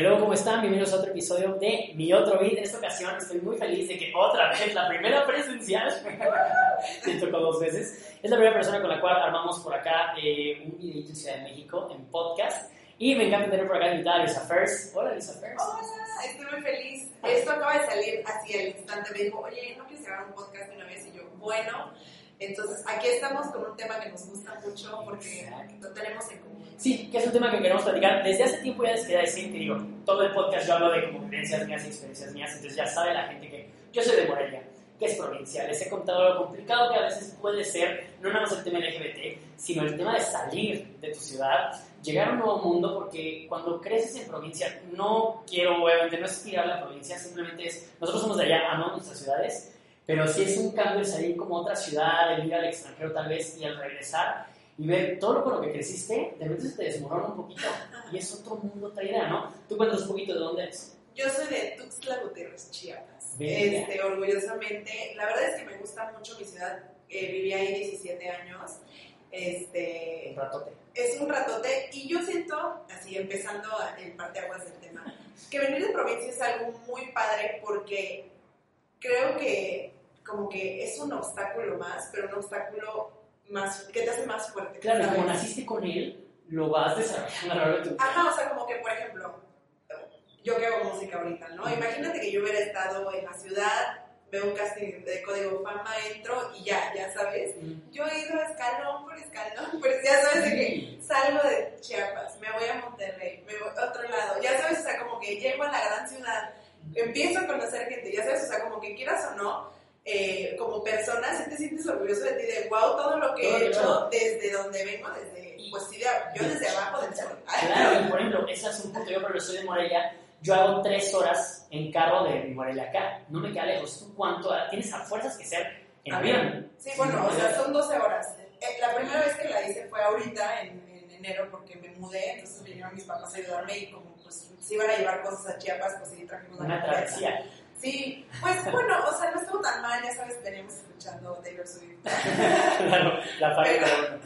Hello, ¿cómo están? Bienvenidos a otro episodio de Mi Otro Beat. En esta ocasión estoy muy feliz de que otra vez, la primera presencial, me tocó dos veces, es la primera persona con la cual armamos por acá eh, un videito en Ciudad de México en podcast. Y me encanta tener por acá invitada a Lisa First. Hola, Lisa First. Hola, estoy muy feliz. Esto acaba de salir así al instante. Me dijo, oye, ¿no quieres grabar un podcast de una vez? Y yo, bueno. Entonces, aquí estamos con un tema que nos gusta mucho porque lo tenemos en común. Sí, que es un tema que queremos platicar. Desde hace tiempo ya les quería decir que digo, todo el podcast yo hablo de como vivencias mías y experiencias mías, entonces ya sabe la gente que yo soy de Morelia, que es provincia. Les he contado lo complicado que a veces puede ser, no nada más el tema LGBT, sino el tema de salir de tu ciudad, llegar a un nuevo mundo, porque cuando creces en provincia, no quiero, obviamente, no es tirar la provincia, simplemente es, nosotros somos de allá, amamos nuestras ciudades, pero sí es un cambio el salir como a otra ciudad, el ir al extranjero tal vez y al regresar y ver todo lo con lo que creciste, de repente se te desmorona un poquito y es otro mundo, otra idea, ¿no? Tú cuéntanos un poquito de dónde eres. Yo soy de Tuxtla Gutiérrez, Chiapas. Este, orgullosamente. La verdad es que me gusta mucho mi ciudad. Eh, viví ahí 17 años. Este, Un ratote. es un ratote y yo siento, así empezando en parte aguas del tema, que venir de provincia es algo muy padre porque creo que como que es un obstáculo más, pero un obstáculo más que te hace más fuerte. Claro, como naciste con él, lo vas desarrollando a lo largo de tu vida. Ajá, o sea, como que, por ejemplo, yo que hago música ahorita, ¿no? Imagínate que yo hubiera estado en la ciudad, veo un casting de código fama, entro y ya, ya sabes. Mm. Yo he ido escalón por escalón, pues ya sabes de que salgo de Chiapas, me voy a Monterrey, me voy a otro lado, ya sabes, o sea, como que llego a la gran ciudad, empiezo a conocer gente, ya sabes, o sea, como que quieras o no, eh, como persona, sí te sientes orgulloso de ti, de wow, todo lo que Todo, he hecho claro. desde donde vengo, desde, pues sí, de- yo desde abajo del sol. Claro, y por ejemplo, ese es un punto. Yo, ejemplo, soy de Morelia. Yo hago tres horas en carro de mi Morelia acá. No me queda lejos. ¿Tú cuánto? Tienes a fuerzas que ser en avión. Sí, bueno, o sea, son 12 horas. Eh, la primera vez que la hice fue ahorita, en, en enero, porque me mudé, entonces vinieron mis papás a ayudarme y como pues se iban a llevar cosas a Chiapas, pues sí, trajimos la Una travesía. Sí, pues bueno, o sea, no estuvo tan mal, ya sabes, teníamos escuchando Taylor Swift. claro, la pared Pero-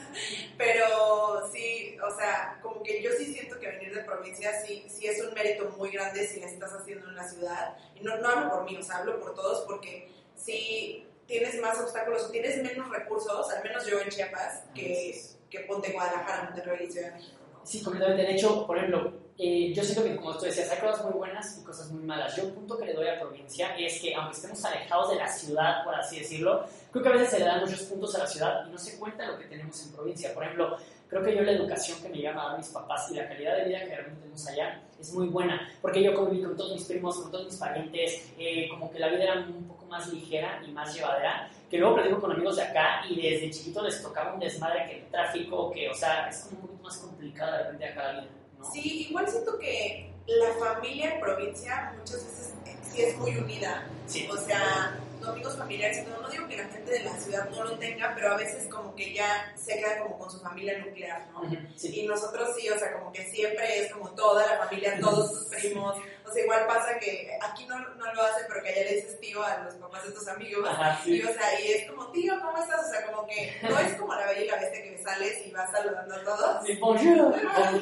Pero sí, o sea, como que yo sí siento que venir de provincia sí, sí es un mérito muy grande si la estás haciendo en la ciudad. Y no, no hablo por mí, o sea, hablo por todos porque si tienes más obstáculos o tienes menos recursos, al menos yo en Chiapas, que, que ponte Guadalajara, Monterrey y Ciudad de México. ¿no? Sí, completamente. De hecho, por ejemplo, eh, yo siento que, como tú decías, hay cosas muy buenas y cosas muy malas. Yo un punto que le doy a provincia es que, aunque estemos alejados de la ciudad, por así decirlo, creo que a veces se le dan muchos puntos a la ciudad y no se cuenta lo que tenemos en provincia. Por ejemplo, creo que yo la educación que me llegan a dar mis papás y la calidad de vida que realmente tenemos allá es muy buena, porque yo conviví con todos mis primos, con todos mis parientes, eh, como que la vida era un poco más ligera y más llevadera, que luego platico con amigos de acá y desde chiquito les tocaba un desmadre que el tráfico, que, o sea, es como un poquito más complicada de repente acá la vida, ¿no? Sí, igual siento que la familia en provincia muchas veces eh, sí es muy unida. Sí. O sea, domingos familiares, y todo. no digo que la gente de la ciudad no lo tenga, pero a veces como que ya se queda como con su familia nuclear, ¿no? Sí. Y nosotros sí, o sea, como que siempre es como toda la familia, todos sus primos. O sea, igual pasa que aquí no, no lo hacen, pero que allá le dices tío a los papás de tus amigos. Ajá, sí. Y, o sea, y es como, tío, ¿cómo estás? O sea, como que no es como la bella y la bestia que sales y vas saludando a todos. Sí, bonjour, bonjour.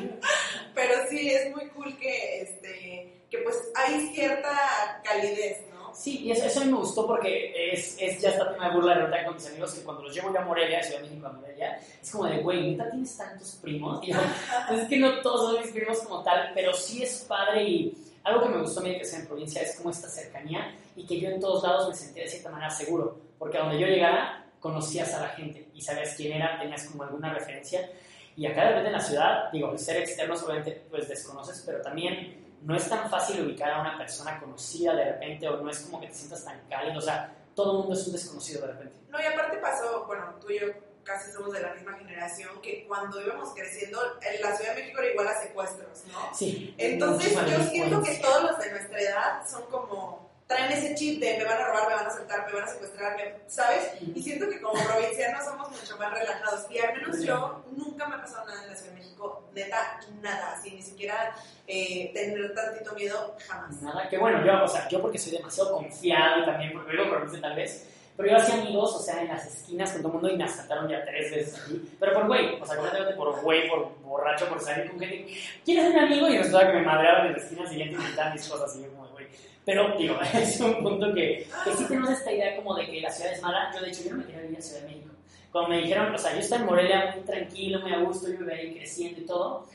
Pero sí, es muy cool que, este, que pues hay cierta calidez, ¿no? Sí, y eso, eso a mí me gustó porque es, es ya esta tema de burla de verdad con mis amigos que cuando los llevo yo a Morelia, Ciudad de México a Morelia, es como de, güey, ¿neta tienes tantos primos? Y yo, pues es que no todos son mis primos como tal, pero sí es padre y algo que me gustó a mí de sea en provincia es como esta cercanía y que yo en todos lados me sentía de cierta manera seguro, porque a donde yo llegara conocías a la gente y sabías quién era, tenías como alguna referencia. Y acá de repente en la ciudad, digo, el ser externos obviamente pues desconoces, pero también no es tan fácil ubicar a una persona conocida de repente o no es como que te sientas tan cálido, o sea, todo el mundo es un desconocido de repente. No, y aparte pasó, bueno, tú y yo casi somos de la misma generación, que cuando íbamos creciendo, en la Ciudad de México era igual a secuestros, ¿no? Sí. Entonces yo siento que todos los de nuestra edad son como, traen ese chip de me van a robar, me van a saltar, me van a secuestrar, me- ¿sabes? Y siento que como provincianos somos mucho más relajados. Y al menos yo nunca me ha pasado nada en la Ciudad de México, neta, nada, así, ni siquiera eh, tener tantito miedo, jamás. Nada, que bueno, yo, o sea, yo porque soy demasiado confiado y también porque vengo por tal vez, pero yo hacía amigos, o sea, en las esquinas con todo el mundo y me asaltaron ya tres veces aquí. Pero por güey, o sea, completamente por güey, por borracho, por salir con gente. ¿Quieres ser mi amigo? Y resulta que me madreaban en la esquina siguiente y me mis cosas y yo como güey. Pero, digo, es un punto que, que sí tenemos esta idea como de que la ciudad es mala. Yo, de hecho, yo no me quería vivir en Ciudad de México. Cuando me dijeron, o sea, yo estaba en Morelia muy tranquilo, muy a gusto, yo me veía ahí creciendo y todo.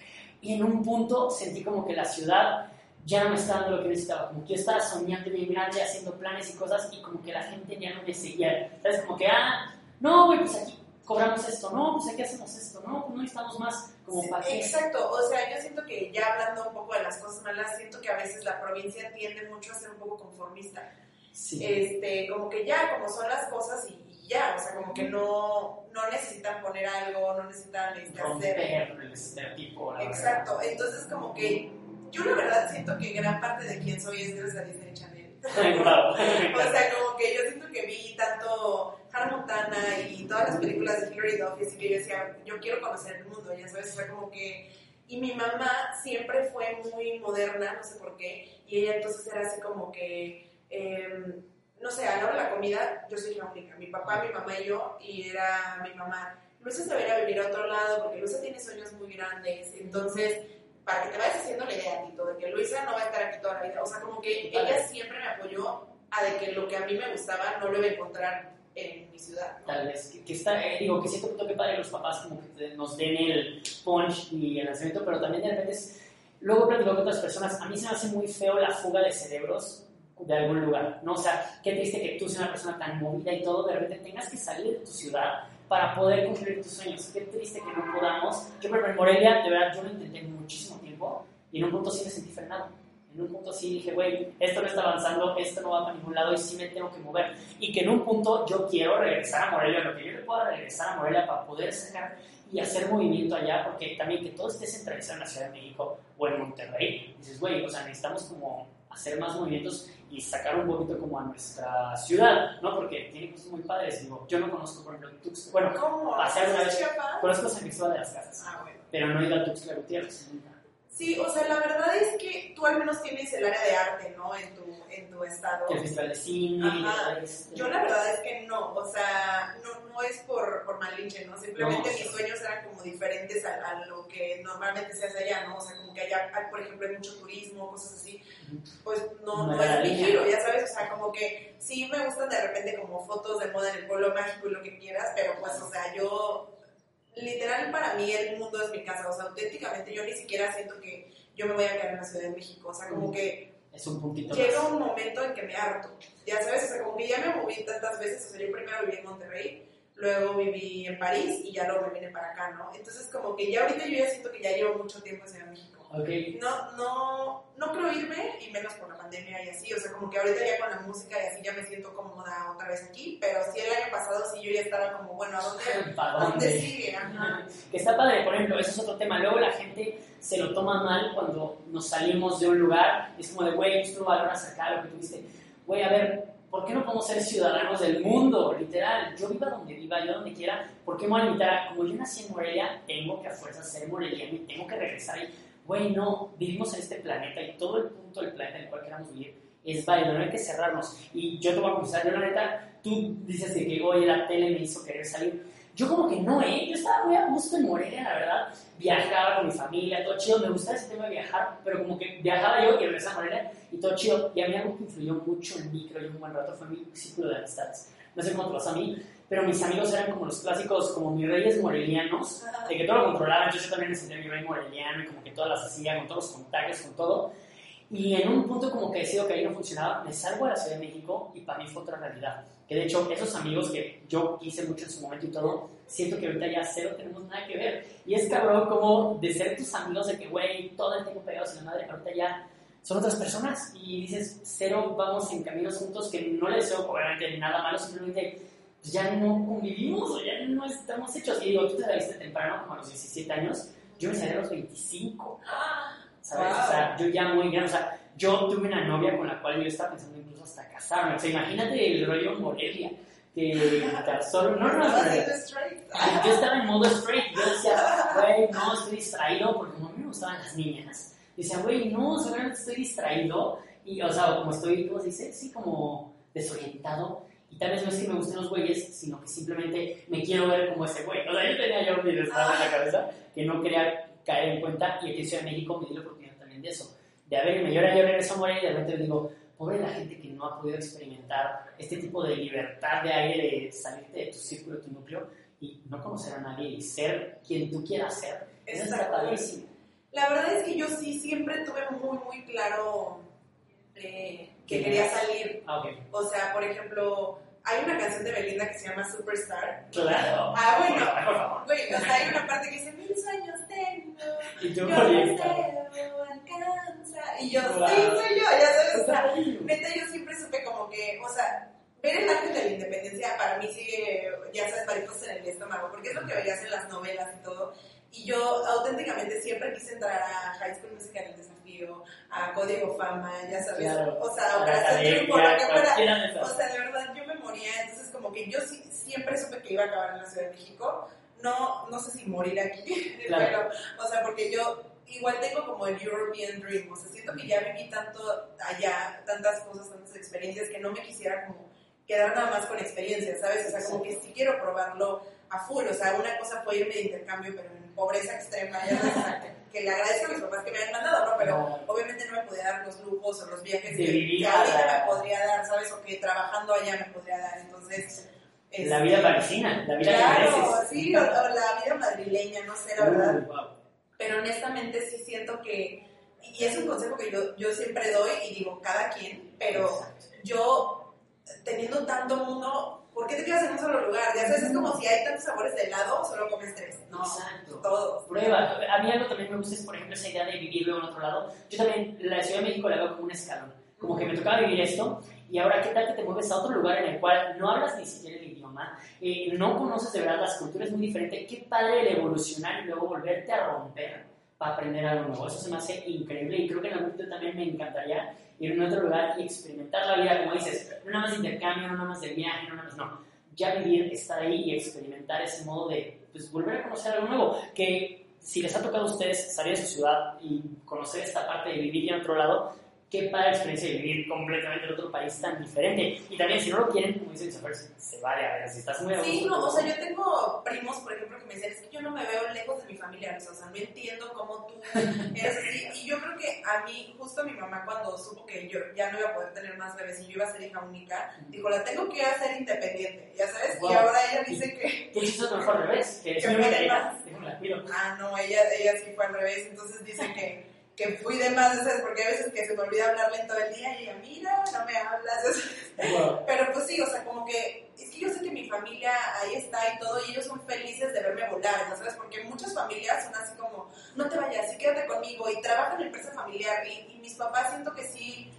Y en un punto sentí como que la ciudad ya no me estaba dando lo que necesitaba. Como que yo estaba soñando bien grande, haciendo planes y cosas, y como que la gente ya no me seguía. ¿Sabes? Como que, ah, no, güey, pues aquí cobramos esto, no, pues aquí hacemos esto, no, pues no necesitamos más. Como Sí, para exacto, o sea, yo siento que ya hablando un poco de las cosas malas, siento que a veces la provincia tiende mucho a ser un poco conformista. Sí. Este, como que ya, como son las cosas y, y ya, o sea, como que no, no necesitan poner algo, no necesitan este, hacer el estereotipo. la verdad. Exacto, entonces como que yo la verdad siento que gran parte de quién soy es gracias a Disney Channel. O sea, como que yo siento que vi tanto Hannah Montana y todas las películas de Hilary Duff y así que yo decía, yo quiero conocer el mundo, ya sabes, o sea, como que... Y mi mamá siempre fue muy moderna, no sé por qué, y ella entonces era así como que... em, no sé, a la hora de la comida, yo soy la única, mi papá, mi mamá y yo, y era mi mamá. Luisa se va a ir a vivir a otro lado porque Luisa tiene sueños muy grandes, entonces para que te vayas haciendo la idea, Tito, de que Luisa no va a estar aquí toda la vida. O sea, como que Vale. ella siempre me apoyó a de que lo que a mí me gustaba no lo iba a encontrar en mi ciudad. ¿no? Tal vez, que, que está, eh, digo, que punto que padre los papás como que nos den el punch y el lanzamiento, pero también de repente es, luego platico con otras personas, a mí se me hace muy feo la fuga de cerebros de algún lugar, ¿no? O sea, qué triste que tú seas una persona tan movida y todo, de repente tengas que salir de tu ciudad para poder cumplir tus sueños. Qué triste que no podamos. Yo, por en Morelia, de verdad, yo lo intenté muchísimo tiempo y en un punto sí me sentí frenado. En un punto sí dije, güey, esto no está avanzando, esto no va para ningún lado y sí me tengo que mover. Y que en un punto yo quiero regresar a Morelia, lo que yo le pueda regresar a Morelia para poder sacar y hacer movimiento allá, porque también que todo esté centralizado en la Ciudad de México o en Monterrey, dices, güey, o sea, necesitamos como hacer más movimientos y sacar un poquito como a nuestra ciudad, ¿no? Porque tiene cosas muy padres, digo, yo no conozco, por ejemplo, Tuxtla, bueno, ¿Cómo? pasé alguna ¿Haces vez, conozco San Cristóbal de las Casas, Ah, bueno. pero no he ido a Tuxtla Gutiérrez. Sí, o sea, la verdad es que tú al menos tienes el área de arte, ¿no? En tu, en tu estado. El festival de cine, Ajá. Yo la verdad es que no, o sea, no, no es por, por malinche, ¿no? Simplemente No, mis sí. sueños eran como diferentes a, a lo que normalmente se hace allá, ¿no? O sea, como que allá, por ejemplo, hay mucho turismo, cosas así, pues no, No no es mi giro, ya sabes, o sea, como que sí me gustan de repente como fotos de moda en el pueblo mágico y lo que quieras, pero pues, o sea, yo, literal para mí el mundo es mi casa, o sea, auténticamente yo ni siquiera siento que yo me voy a quedar en la Ciudad de México, o sea, como que es un puntito llega más. un momento en que me harto. Ya sabes, o sea, como que ya me moví tantas veces. O sea, yo primero viví en Monterrey, luego viví en París y ya luego me vine para acá, ¿no? Entonces, como que ya ahorita yo ya siento que ya llevo mucho tiempo en Ciudad de México. Ok, No, no, no creo irme, y menos por pandemia y así. O sea, como que ahorita ya con la música y así ya me siento cómoda otra vez aquí. Pero sí, el año pasado sí yo ya estaba como, bueno, ¿a dónde, ¿para ¿a dónde dónde? sigue? Ajá. Que está padre, por ejemplo, eso es otro tema. Luego la gente se lo toma mal cuando nos salimos de un lugar. y Es como de, güey, tú no valoras acá lo que tuviste. Güey, a ver, ¿por qué no podemos ser ciudadanos del mundo? Literal, yo viva donde viva, yo donde quiera. ¿Por qué me voy a limitar como yo nací en Morelia, tengo que a fuerza ser moreliano y tengo que regresar ahí? Güey, no, vivimos en este planeta y todo el punto del planeta en el cual queramos vivir es válido, no hay que cerrarnos. Y yo te voy a confesar, yo la neta, tú dices de que, oye, la tele me hizo querer salir. Yo como que no, ¿eh? Yo estaba muy a gusto en Morelia, la verdad. Viajaba con mi familia, todo chido. Me gustaba ese tema de viajar, pero como que viajaba yo y regresaba a Morelia y todo chido. Y a mí algo que influyó mucho en mí, creo yo, un buen rato, fue mi círculo de amistades. No sé cómo te pasó a mí, pero mis amigos eran como los clásicos, como mis reyes morelianos, de que todo lo controlaban. Yo, yo también me sentía mi rey moreliano y como que todas las hacía, con todos los contactos, con todo. Y en un punto como que decido que ahí no funcionaba, me salgo a la Ciudad de México y para mí fue otra realidad. Que de hecho esos amigos que yo quise mucho en su momento y todo, siento que ahorita ya cero tenemos nada que ver. Y es cabrón como de ser tus amigos de que, güey, todo el tiempo pegados en la madre, ahorita ya son otras personas. Y dices, cero vamos en caminos juntos que no les deseo obviamente nada malo, simplemente pues, ya no convivimos o ya no estamos hechos. Y digo, tú te saliste temprano, como a los 17 años, yo me salí a los 25. ¿Sabes? Wow. O sea, yo ya muy grande, o sea, yo tuve una novia con la cual yo estaba pensando incluso hasta casarme. O sea, imagínate el rollo Morelia, que solo, no, no, no, no, yo estaba en modo straight, yo decía, güey, no, estoy distraído, porque mí me gustaban las niñas, decía, güey, no, seguramente estoy distraído, y, o sea, como estoy, ¿cómo se dice? Sí, como desorientado, Y tal vez no es que me gusten los güeyes, sino que simplemente me quiero ver como ese güey. O sea, yo tenía yo mi desmadre en la cabeza que no quería caer en cuenta y aquí en Ciudad de México me di la oportunidad también de eso. De a ver, yo ahora yo regreso a Morelia y de repente digo, pobre la gente que no ha podido experimentar este tipo de libertad de aire, de salirte de tu círculo, de tu núcleo y no conocer a nadie y ser quien tú quieras ser. Eso está padrísimo. La verdad es que yo sí siempre tuve muy, muy claro eh, que quería salir. Ah, okay. O sea, por ejemplo, hay una canción de Belinda que se llama Superstar. Claro. Ah, bueno. Güey, o sea, hay una parte que dice, mil sueños. Y yo por no deseo, alcanza. Y yo, sí, soy yo, ya sabes. O sea, neta, yo siempre supe como que, o sea, ver el ángel de la independencia para mí sigue, ya sabes, mariposas en el estómago, porque es lo que veías en las novelas y todo. Y yo auténticamente siempre quise entrar a High School Musical El Desafío, a Código Fama, ya sabes. Claro. O sea, Operación Triunfo, lo que fuera. O sea, de verdad, yo me moría. Entonces, como que yo sí, siempre supe que iba a acabar en la Ciudad de México. No, no sé si morir aquí, Claro. pero, o sea, porque yo igual tengo como el European Dream. O sea, siento que ya viví tanto allá, tantas cosas, tantas experiencias, que no me quisiera como quedar nada más con experiencias, ¿sabes? O sea, como que sí quiero probarlo a full. O sea, una cosa fue irme de intercambio, pero en pobreza extrema, ya sabes, o sea, que, que le agradezco a mis papás que me hayan mandado, ¿no? Pero No. obviamente no me podía dar los lujos o los viajes que, que ahorita me podría dar, ¿sabes? O que trabajando allá me podría dar. Entonces. La este, vida parisina, la vida que Claro, mereces. sí, o, o la vida madrileña, no sé, la verdad Uh, wow. pero honestamente sí siento que, y es un consejo que yo, yo siempre doy y digo cada quien, pero Exacto. yo teniendo tanto mundo, ¿por qué te quedas en un solo lugar? Ya sabes, es como si hay tantos sabores de helado, solo comes tres. No, Exacto. todos. Prueba. A mí algo también me gusta es, por ejemplo, esa idea de vivirlo en otro lado. Yo también la Ciudad de México la veo como un escalón. Como que me tocaba vivir esto y ahora qué tal que te mueves a otro lugar en el cual no hablas ni siquiera el idioma, eh, no conoces de verdad las culturas muy diferentes. Qué padre el evolucionar y luego volverte a romper para aprender algo nuevo. Eso se me hace increíble y creo que en algún momento también me encantaría ir a otro lugar y experimentar la vida, como dices, no nada más intercambio, no nada más de viaje, no nada más, no. Ya vivir, estar ahí y experimentar ese modo de pues, volver a conocer algo nuevo. Que si les ha tocado a ustedes salir de su ciudad y conocer esta parte de vivir ya en otro lado, qué padre experiencia de vivir completamente en otro país tan diferente. Y también, si no lo quieren, como dicen, se, se vale, a ver, si estás muy a Sí, no, o sea, yo tengo primos, por ejemplo, que me dicen, es que yo no me veo lejos de mi familia, o sea, no entiendo cómo tú eres así. Y yo creo que a mí, justo mi mamá, cuando supo que yo ya no iba a poder tener más bebés y yo iba a ser hija única, dijo, la tengo que hacer independiente, ya sabes, y Wow. ahora ella dice que, ¿Qué chistoso mejor al revés? Que Que me la cuido. ah, no, ella, ella sí fue al revés, entonces dice que, que fui de más, ¿sabes? porque a veces que se me olvida hablarle todo el día y ella, mira, no me hablas. Pero pues sí, o sea, como que es que yo sé que mi familia ahí está y todo, y ellos son felices de verme volar, ¿no ¿sabes? Porque muchas familias son así como, no te vayas, sí quédate conmigo, y trabajan en empresa familiar, y, y mis papás siento que sí,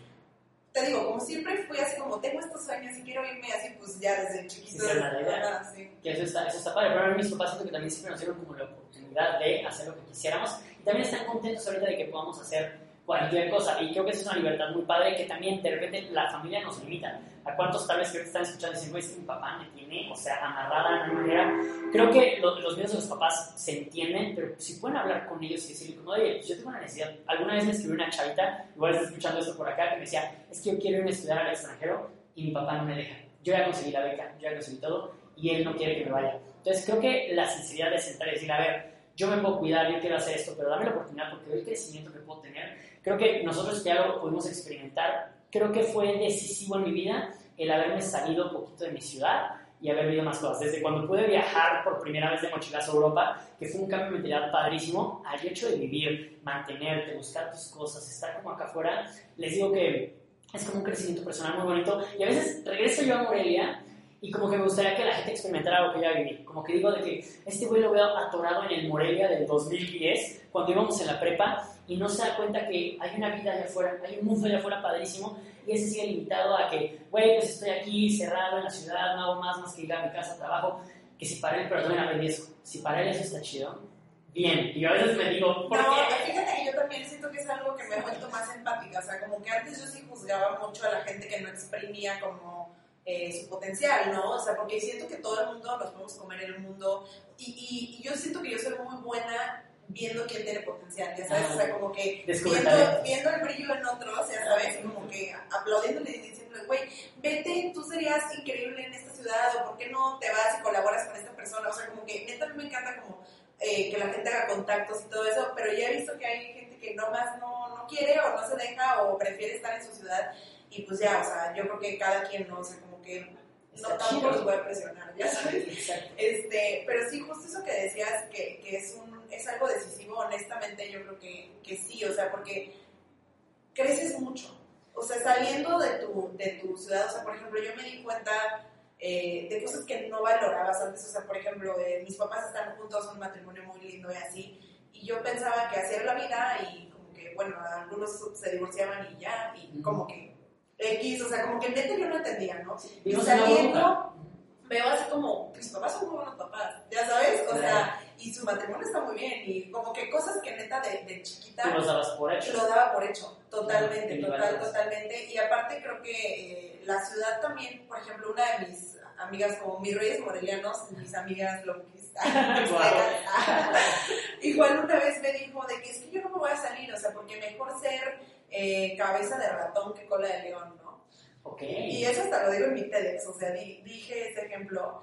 te digo, como siempre fui así como, tengo estos sueños y quiero irme así, pues ya desde chiquito. Sí. Ajá, sí. Que eso está, eso está padre. Pero a mí mis papás siento que también siempre nos dieron como la oportunidad de hacer lo que quisiéramos. Y también están contentos ahorita de que podamos hacer cualquier cosa. Y creo que eso es una libertad muy padre que también de repente la familia nos limita. ¿A cuántos tal vez que ahorita están escuchando y dicen, güey, es que mi papá me tiene, o sea, amarrada de una manera? Creo que lo- los miedos de los papás se entienden, pero si pueden hablar con ellos y decirle, como, oye, pues yo tengo una necesidad. Alguna vez me escribió una chavita, igual está escuchando esto por acá, que me decía, es que yo quiero irme a estudiar al extranjero y mi papá no me deja. Yo ya conseguí la beca, yo ya conseguí todo y él no quiere que me vaya. Entonces creo que la sinceridad de sentar y decir, a ver, yo me puedo cuidar, yo quiero hacer esto, pero dame la oportunidad porque veo el crecimiento que puedo tener. Creo que nosotros que ya lo pudimos experimentar, creo que fue decisivo en mi vida el haberme salido un poquito de mi ciudad y haber vivido más cosas. Desde cuando pude viajar por primera vez de mochilazo a Europa, que fue un cambio de mentalidad padrísimo, al hecho de vivir, mantenerte, buscar tus cosas, estar como acá afuera, les digo que es como un crecimiento personal muy bonito. Y a veces regreso yo a Morelia y como que me gustaría que la gente experimentara lo que ya viví. Como que digo de que este güey lo veo atorado en el Morelia del 2010, cuando íbamos en la prepa, y no se da cuenta que hay una vida allá afuera, hay un mundo allá afuera padrísimo, y ese sigue limitado a que, güey, pues estoy aquí cerrado en la ciudad, no hago más más que ir a mi casa, trabajo, que si para él, también aprendí eso, si para él eso está chido, bien. Y yo a veces me digo, ¿por No, qué? fíjate que yo también siento que es algo que me he vuelto más empática. O sea, como que antes yo sí juzgaba mucho a la gente que no exprimía como eh, su potencial, ¿no? O sea, porque siento que todo el mundo nos podemos comer en el mundo. Y, y, y yo siento que yo soy muy buena viendo quién tiene potencial, ya sabes, Ah. o sea, como que viendo, viendo el brillo en otros, ya sabes, y como que aplaudiéndole y diciéndole, güey, vete, tú serías increíble en esta ciudad, o por qué no te vas y colaboras con esta persona, o sea, como que neta a mí me encanta como eh, que la gente haga contactos y todo eso, pero ya he visto que hay gente que nomás no, no quiere o no se deja o prefiere estar en su ciudad y pues ya, o sea, yo creo que cada quien, no como que no tampoco los voy a presionar, ya sabes. Exacto. Este, pero sí, justo eso que decías, que, que es, un, es algo decisivo, honestamente yo creo que, que sí, o sea, porque creces mucho. O sea, saliendo de tu, de tu ciudad, o sea, por ejemplo, yo me di cuenta eh, de cosas que no valorabas antes, o sea, por ejemplo, eh, mis papás están juntos, un matrimonio muy lindo y así, y yo pensaba que hacía la vida y como que, bueno, algunos se divorciaban y ya, y como que X, o sea, como que neta yo no entendía, ¿no? Y una saliendo, veo así como, mis papás son muy buenos papás, ya sabes, o sea, y su matrimonio está muy bien, y como que cosas que neta de, de chiquita los dabas por hecho. lo daba por hecho, totalmente, total, totalmente, y aparte creo que eh, la ciudad también, por ejemplo, una de mis amigas como mis reyes morelianos, mis amigas loquistas, igual una vez me dijo de que es que yo no me voy a salir, o sea, porque mejor ser eh, cabeza de ratón que cola de león, ¿no? Ok. Y eso hasta lo digo en mi TEDx, o sea, di- dije este ejemplo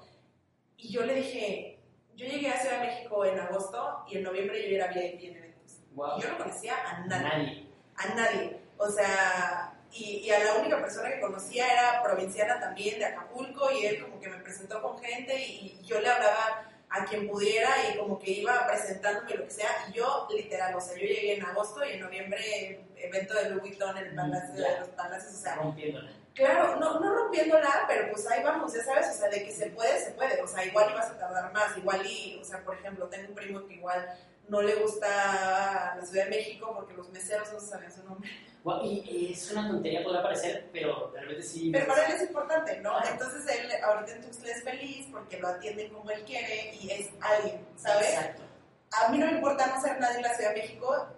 y yo le dije, yo llegué a Ciudad de México en agosto y en noviembre yo era VIP en eventos. Wow. Y yo no conocía a nadie, Nadie. a nadie. O sea, y, y a la única persona que conocía era provinciana también de Acapulco y él como que me presentó con gente y, y yo le hablaba a quien pudiera y como que iba presentándome lo que sea y yo literal, o sea, yo llegué en agosto y en noviembre evento de Louis Vuitton en el Palacio Ya. de los Palacios, o sea, Rompiéndola. Claro, no, no rompiéndola, pero pues ahí vamos, ya sabes, o sea, de que se puede, se puede, o sea, igual ibas a tardar más, igual y, o sea, por ejemplo, tengo un primo que igual no le gusta la Ciudad de México porque los meseros no saben su nombre, Guau, Y, es una tontería, podrá parecer, pero realmente sí. pero para él es importante, ¿no? Entonces él ahorita en Tuxtla es feliz porque lo atienden como él quiere y es alguien, ¿sabes? Exacto. A mí no me importa no ser nadie en la Ciudad de México,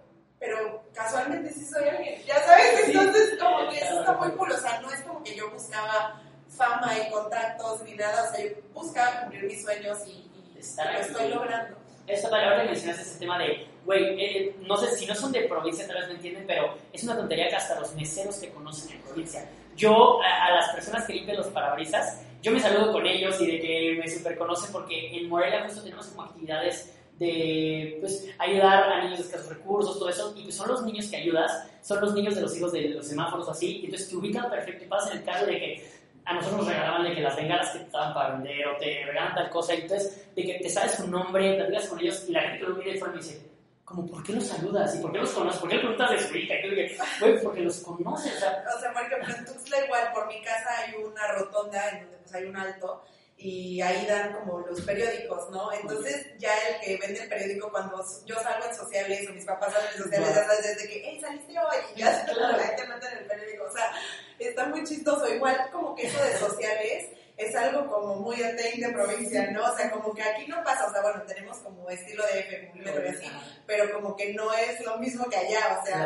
pero casualmente sí soy alguien, ya sabes, Sí. entonces como que eso está muy cool, o sea, no es como que yo buscaba fama y contactos ni nada, o sea, yo buscaba cumplir mis sueños y, lo estoy logrando. Esta palabra que mencionaste, ese tema de, güey, eh, no sé, si no son de provincia tal vez no entienden, pero es una tontería que hasta los meseros te conocen en provincia. Yo, a, a las personas que limpian los parabrisas, yo me saludo con ellos y de que me super conocen porque en Morelia justo tenemos como actividades de pues, ayudar a niños de escasos recursos, todo eso, y pues son los niños que ayudas, son los niños de los hijos de los semáforos o así, y entonces te ubican perfecto y pasa en el caso de que a nosotros nos regalaban de que las bengalas que te estaban para vender o te regalan tal cosa, y entonces de que te sabes su nombre, platicas con ellos y la gente lo mira de fuera me dice, como, ¿por qué los saludas? ¿Y por qué los conoces? ¿Por qué preguntas de su hija? Güey, porque los conoces, o sea, O sea, por ejemplo, en igual, por mi casa hay una rotonda en donde pues hay un alto y ahí dan como los periódicos, ¿no? Entonces ya el que vende el periódico cuando yo salgo en sociales o mis papás salen en sociales, ya sabes, desde que, hey, saliste hoy, y ya se Claro. la gente mete en el periódico, o sea, está muy chistoso, igual como que eso de sociales es algo como muy atein de provincia, ¿no? O sea, como que aquí no pasa, o sea, bueno, tenemos como estilo de F, y así, pero como que no es lo mismo que allá, o sea,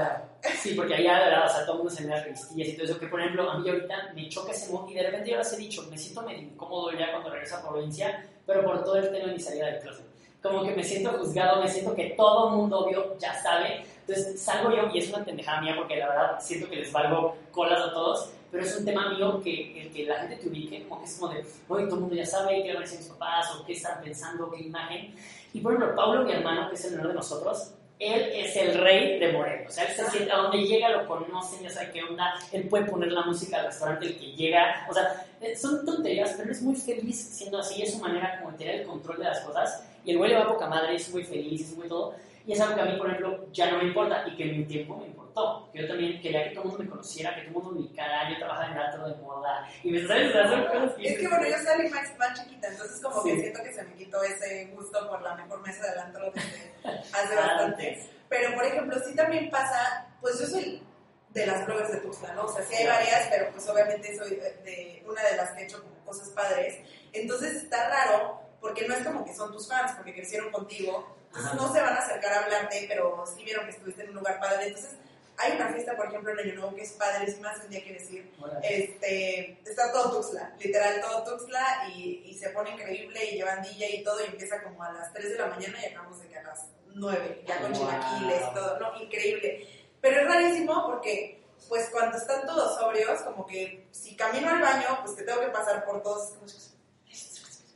Claro. Sí, porque allá, de verdad, o sea, todo el mundo se me da revistillas y todo eso, que por ejemplo, a mí ahorita me choca ese modo y de repente yo les he dicho, me siento medio incómodo ya cuando regreso a provincia, pero por todo el tema de mi salida del closet. Como que me siento juzgado, me siento que todo el mundo obvio ya sabe, entonces salgo yo y es una pendejada mía porque la verdad siento que les valgo colas a todos, pero es un tema mío que el que la gente te ubique, como que es como de, oye, todo el mundo ya sabe qué van a decir mis papás o qué están pensando, qué imagen. Y por ejemplo, Pablo, mi hermano, que es el menor de nosotros, él es el rey de Morelia. O sea, él se siente a donde llega, lo conocen, ya sabe qué onda. Él puede poner la música al restaurante el que llega. O sea, eh, son tonterías, pero él es muy feliz siendo así. Es su manera como de tener el control de las cosas. Y el güey le va a poca madre, es muy feliz, es muy todo. Y es algo que a mí, por ejemplo, ya no me importa y que en mi tiempo me importó. Que yo también quería que todo el mundo me conociera, que todo el mundo me ubicara. Yo trabajaba en teatro de moda. Y me sabes hacer cosas Es que bueno, yo salí más, más chiquita, entonces como Sí. que siento que se me quitó ese gusto por la mejor mesa del antro desde hace bastante. Pero por ejemplo, sí también pasa, pues yo soy de las bloggers de Tuxtla, ¿no? O sea, sí hay varias, pero pues obviamente soy de, de una de las que he hecho cosas padres. Entonces está raro, porque no es como que son tus fans, porque crecieron contigo. Entonces Ajá. no se van a acercar a hablarte, pero sí vieron que estuviste en un lugar padre. Entonces hay una fiesta, por ejemplo, en Año Nuevo que es padrísima, un día que decir. Este, está todo Tuxtla, literal todo Tuxtla y, y se pone increíble y llevan DJ y todo y empieza como a las 3 de la mañana y acabamos de que a las nueve, ya con Wow. chilaquiles, todo, ¿no? Increíble. Pero es rarísimo porque, pues cuando están todos sobrios, como que si camino al baño, pues que tengo que pasar por todos.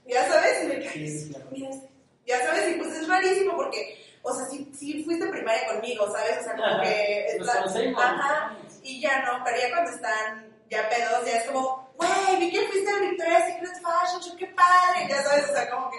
Ya sabes, y me Sí, claro. mira. Ya sabes, y pues es rarísimo porque, o sea, si, si fuiste primaria conmigo, ¿sabes? O sea, como Ajá. que está-. Ajá, y ya no, pero ya cuando están ya pedos, ya es como, güey, vi que fuiste a Victoria's Secret Fashion Show, qué padre, ya sabes, o sea, como que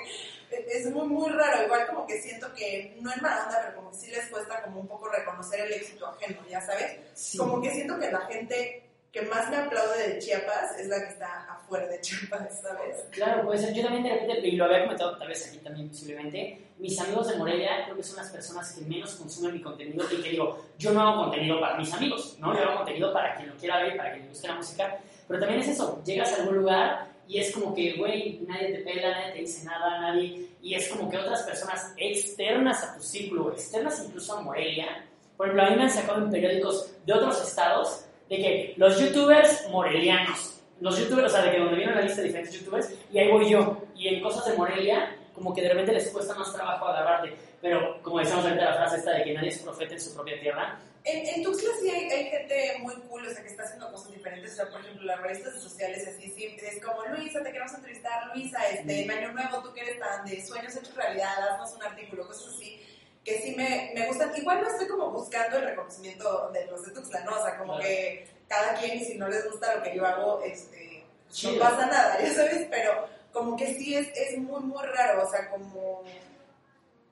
es muy, muy raro, igual como que siento que, no es mala onda, pero como que sí les cuesta como un poco reconocer el éxito ajeno, ya sabes, Sí. como que siento que la gente que más me aplaude de Chiapas es la que está afuera de Chiapas, ¿sabes? Claro, puede ser. Yo también de repente, y lo había comentado tal vez aquí también posiblemente, mis amigos de Morelia creo que son las personas que menos consumen mi contenido y que digo, yo no hago contenido para mis amigos, ¿no? Yo hago contenido para quien lo quiera ver, para quien le guste la música, pero también es eso, llegas a algún lugar y es como que, güey, nadie te pela, nadie te dice nada, nadie, y es como que otras personas externas a tu círculo, externas incluso a Morelia, por ejemplo, a mí me han sacado en periódicos de otros estados de que los youtubers morelianos, los youtubers, o sea, de que donde vienen la lista de diferentes youtubers, y ahí voy yo, y en cosas de Morelia, como que de repente les cuesta más trabajo agarrarte, pero como decíamos ahorita la frase esta de que nadie es profeta en su propia tierra, En, en sí hay, hay gente muy cool, o sea, que está haciendo cosas diferentes. O sea, por ejemplo, las revistas sociales así, sí, es como, Luisa, te queremos entrevistar, Luisa, este, en Año Nuevo, tú que eres tan de sueños hechos realidad, haznos un artículo, cosas así, que sí me, me gustan. Igual no estoy como buscando el reconocimiento de los de Tuxtla, ¿no? O sea, como Claro. que cada quien, y si no les gusta lo que yo hago, este, Chido. no pasa nada, ya sabes, pero como que sí es, es muy, muy raro, o sea, como,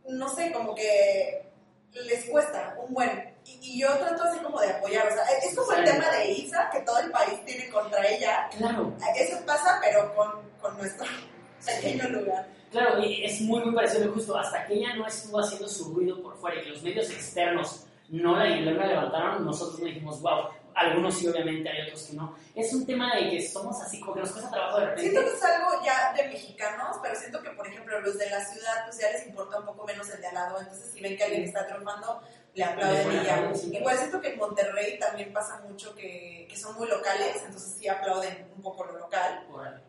no sé, como que les cuesta un buen. Y, y yo trato así como de apoyar, o sea, es como el Sí. tema de Isa, que todo el país tiene contra ella. claro, Eso pasa, pero con, con nuestro pequeño lugar. Claro, y es muy, muy parecido justo hasta que ella no estuvo haciendo su ruido por fuera y que los medios externos no la, no la levantaron, nosotros le dijimos, wow, algunos sí, obviamente, hay otros que no. Es un tema de que somos así, como que nos cuesta trabajo de repente. Siento que es algo ya de mexicanos, pero siento que, por ejemplo, los de la ciudad, pues ya les importa un poco menos el de al lado. Entonces, si ven que alguien está triunfando, le aplauden y ya. Igual siento que en Monterrey también pasa mucho que, que son muy locales, entonces sí aplauden un poco lo local.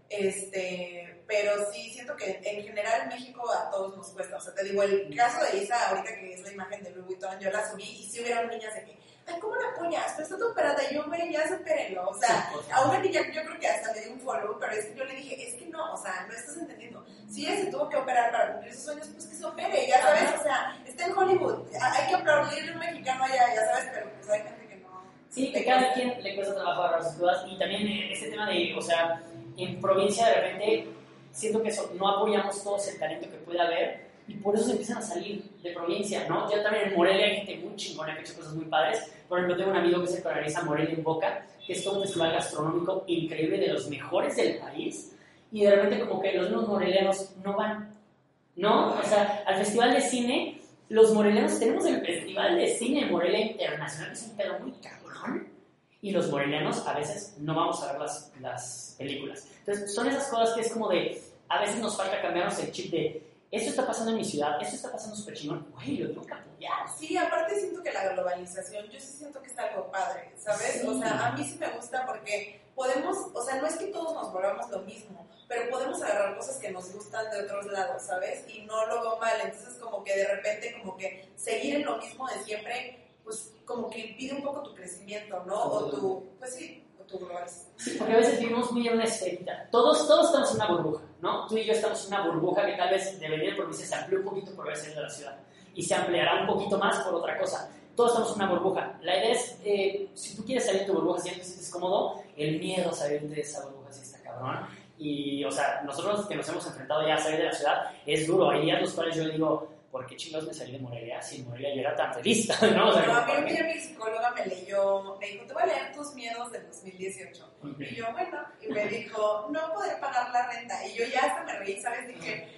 Este, pero sí siento que en general México a todos nos cuesta. O sea, te digo, el caso de Isa, ahorita que es la imagen de Louis Vuitton, yo la subí y sí hubieron niñas de que, ay, ¿cómo la apoyas? Pero está todo operada. Yo, güey, ya supérenlo. O sea, Sí, a una niña yo creo que hasta le di un follow, pero es que yo le dije, es que no, o sea, no estás entendiendo. Si ella se tuvo que operar para cumplir sus sueños, pues que se opere, ya sabes, Ajá. o sea, está en Hollywood. Hay que aplaudirle a un mexicano allá, ya sabes, pero pues hay gente que no. Sí, que cada quien le cuesta trabajo agarrar sus dudas y también eh, este tema de, o sea, en provincia de repente siento que eso, no apoyamos todos el talento que puede haber y por eso se empiezan a salir de provincia, ¿no? Ya también en Morelia hay gente muy chingona que ha hecho cosas muy padres. Por ejemplo, tengo un amigo que se organiza Morelia en Boca, que es todo un festival gastronómico increíble de los mejores del país y de repente como que los mismos morelianos no van, ¿no? O sea, al festival de cine los morelianos tenemos el Festival de Cine de Morelia Internacional, que es un pedo muy cabrón, y los morelianos a veces no vamos a ver las, las películas. Entonces, son esas cosas que es como de, a veces nos falta cambiarnos el chip de, esto está pasando en mi ciudad, esto está pasando súper chingón, güey, lo tengo que apoyar. Sí, aparte siento que la globalización, yo sí siento que es algo padre, ¿sabes? Sí. O sea, a mí sí me gusta porque podemos, o sea, no es que todos nos volvamos lo mismo, pero podemos agarrar cosas que nos gustan de otros lados, ¿sabes? Y no lo veo mal, entonces como que de repente como que seguir en lo mismo de siempre, pues como que impide un poco tu crecimiento, ¿no? O tu, pues sí, Sí, porque a veces vivimos muy en una esferita. Todos, todos estamos en una burbuja, ¿no? Tú y yo estamos en una burbuja que tal vez de venir de provincia se amplió un poquito por haber salido de la ciudad y se ampliará un poquito más por otra cosa. Todos estamos en una burbuja. La idea es, eh, si tú quieres salir de tu burbuja, si te sientes cómodo, el miedo a salir de esa burbuja sí está cabrón. Y, o sea, nosotros que nos hemos enfrentado ya a salir de la ciudad, es duro. Hay días los cuales yo digo, ¿por qué chingados me salí de Morelia? Si en Morelia yo era tan feliz, ¿no? O sea, No, a mí ¿por psicóloga me dijo, te voy a leer tus miedos del 2018. Y yo, bueno, y me dijo, no poder pagar la renta. Y yo ya hasta me reí, ¿sabes? Dije,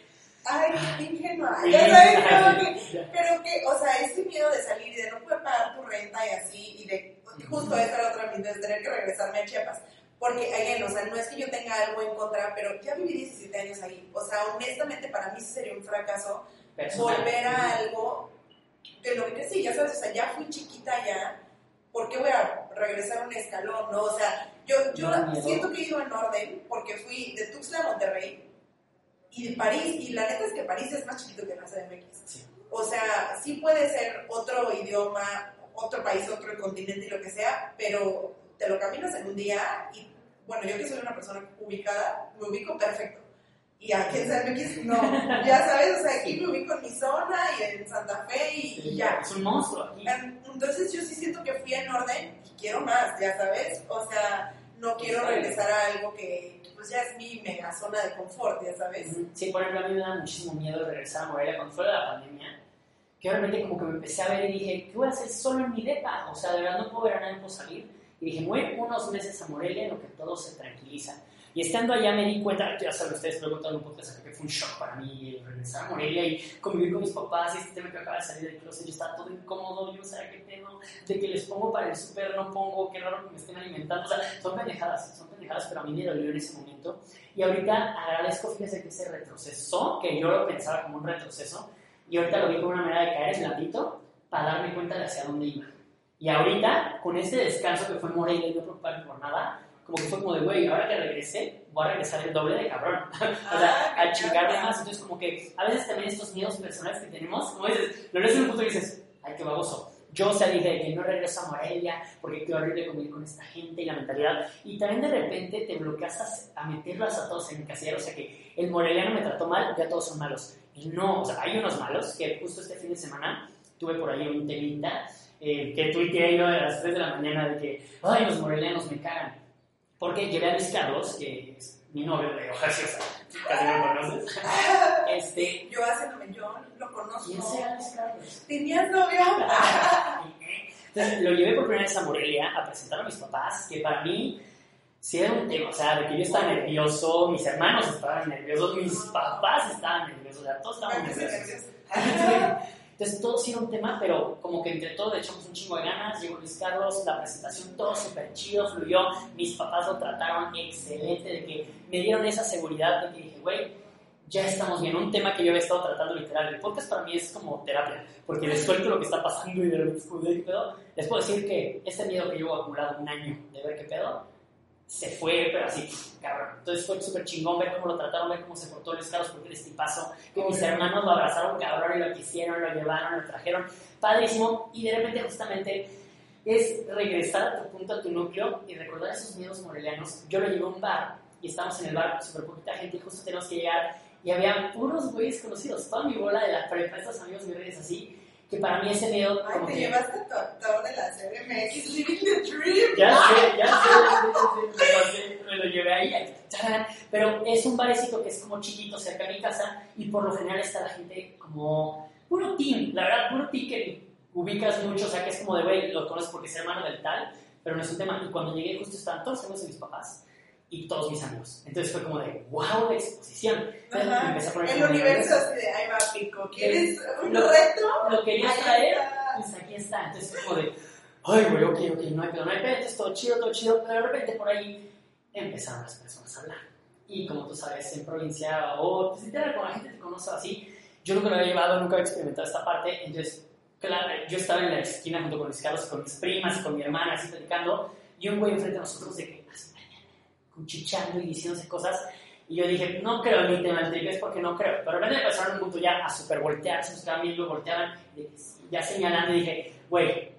ay, qué ingenua. Ya sabes, como que, pero que, o sea, ese miedo de salir y de no poder pagar tu renta y así, y de, justo esa era otra de tener que regresarme a Chiapas. Porque, again, o sea, no es que yo tenga algo en contra, pero ya viví 17 años ahí. O sea, honestamente, para mí sería un fracaso Personal. volver a algo de lo que crecí, ya sabes, o sea, ya fui chiquita ya, ¿por qué voy a regresar un escalón, no? O sea, yo, yo siento que he ido en orden porque fui de Tuxtla a Monterrey y de París, y la neta es que París es más chiquito que la CDMX. Sí. O sea, sí puede ser otro idioma, otro país, otro continente y lo que sea, pero te lo caminas en un día y, bueno, yo que soy una persona ubicada, me ubico perfecto. Y a quien sea MX, no, ya sabes, o sea, aquí me ubico en mi zona y en Santa Fe y, y ya. Es un monstruo aquí. Entonces yo sí siento que fui en orden y quiero más, ya sabes, o sea, no quiero regresar a algo que pues ya es mi mega zona de confort, ya sabes. Sí, por ejemplo, a mí me da muchísimo miedo regresar a Morelia cuando fue la pandemia, que realmente como que me empecé a ver y dije, ¿qué voy a hacer solo en mi depa? O sea, de verdad no puedo ver a nadie, puedo salir. Y dije, voy unos meses a Morelia en lo que todo se tranquiliza. Y estando allá me di cuenta, ya saben ustedes, lo he contado un podcast que fue un shock para mí regresar a Morelia y convivir con mis papás y este tema que acaba de salir del closet, yo estaba todo incómodo, yo no sabía qué pedo, de que les pongo para el súper, no pongo, qué raro que me estén alimentando, o sea, son pendejadas, son pendejadas, pero a mí me dolió en ese momento. Y ahorita agradezco, fíjense que ese retroceso, que yo lo pensaba como un retroceso, y ahorita lo vi como una manera de caer en el blandito para darme cuenta de hacia dónde iba. Y ahorita, con este descanso que fue Morelia y no preocuparme por nada, como que fue como de, güey, ahora que regresé, voy a regresar el doble de cabrón. o sea, Ah, a chingarme más. Entonces, como que a veces también estos miedos personales que tenemos, como dices, lo lees en un punto y dices, ay, qué baboso. Yo, o sea, dije que no regreso a Morelia porque qué horrible convivir con esta gente y la mentalidad. Y también de repente te bloqueas a, a meterlos a todos en el casillero. O sea, que el moreliano me trató mal, ya todos son malos. Y no, o sea, hay unos malos que justo este fin de semana tuve por ahí un temita eh, que tuiteé yo a las 3 de la mañana de que, ay, los morelianos me cagan. Porque llevé a Luis Carlos, que es mi novio de hojas, o sea, casi no lo conoces. Este, Yo haciéndome, yo lo conozco. ¿quién será Luis Carlos? ¿Tenías novio? Entonces lo llevé por primera vez a Morelia a presentar a mis papás, que para mí sí era un tema, o sea, de que yo estaba nervioso, mis hermanos estaban nerviosos, mis papás estaban nerviosos, o sea, todos de nerviosos. Entonces todo sí era un tema, pero como que entre todo le echamos un chingo de ganas, llegó Luis Carlos, la presentación todo súper chido, fluyó, mis papás lo trataron excelente, de que me dieron esa seguridad de que dije, güey, ya estamos bien, un tema que yo había estado tratando literal, el podcast para mí es como terapia, porque les suelto lo que está pasando y de repente es como, "¿De ¿qué pedo? Les puedo decir que este miedo que llevo acumulado un año de ver qué pedo, se fue, pero así, cabrón. Entonces fue súper chingón ver cómo lo trataron, ver cómo se portó Luis Carlos, porque eres tipazo, que mis hermanos lo abrazaron cabrón y lo quisieron, lo llevaron, lo trajeron, padrísimo, y de repente justamente es regresar a tu punto, a tu núcleo y recordar esos miedos morelianos. Yo lo llevé a un bar y estábamos en el bar, súper poquita gente y justo tenemos que llegar. Y había puros güeyes conocidos, toda mi bola de la prepa, estos amigos mis redes así, que para mí ese miedo Ay, como te que... llevaste a tu actor de la CDMX, Living the Dream. Ya sé, ya sé, me lo llevé ahí, pero es un barecito que es como chiquito cerca de mi casa y por lo general está la gente como puro team, la verdad, puro team que ubicas mucho, o sea que es como de, güey, lo conoces porque es hermano del tal, pero no es un tema. Y cuando llegué justo estaban todos los amigos de mis papás y todos mis amigos. Entonces fue como de, wow, de exposición. Entonces Ajá. empecé a poner El universo así de, ahí va Pico, ¿quieres un Lo- reto? Lo querías traer, pues aquí está. Entonces fue como de, ay, güey, ok, ok, no hay pedo, no hay pedo, entonces todo chido, todo chido. Pero de repente por ahí empezaron las personas a hablar. Y como tú sabes, en provincia o pues, literal, cuando la gente te conoce así, yo nunca lo había llevado, nunca había experimentado esta parte. Entonces, claro, yo estaba en la esquina junto con mis Carlos, con mis primas, con mi hermana, así platicando, y un güey enfrente de nosotros de que, así, cuchicheando y diciéndose cosas. Y yo dije, no creo en mi tema del triple, es porque no creo. Pero repente empezaron un punto ya a super voltear, se buscaban viendo, volteaban, que ya señalando, y dije, güey,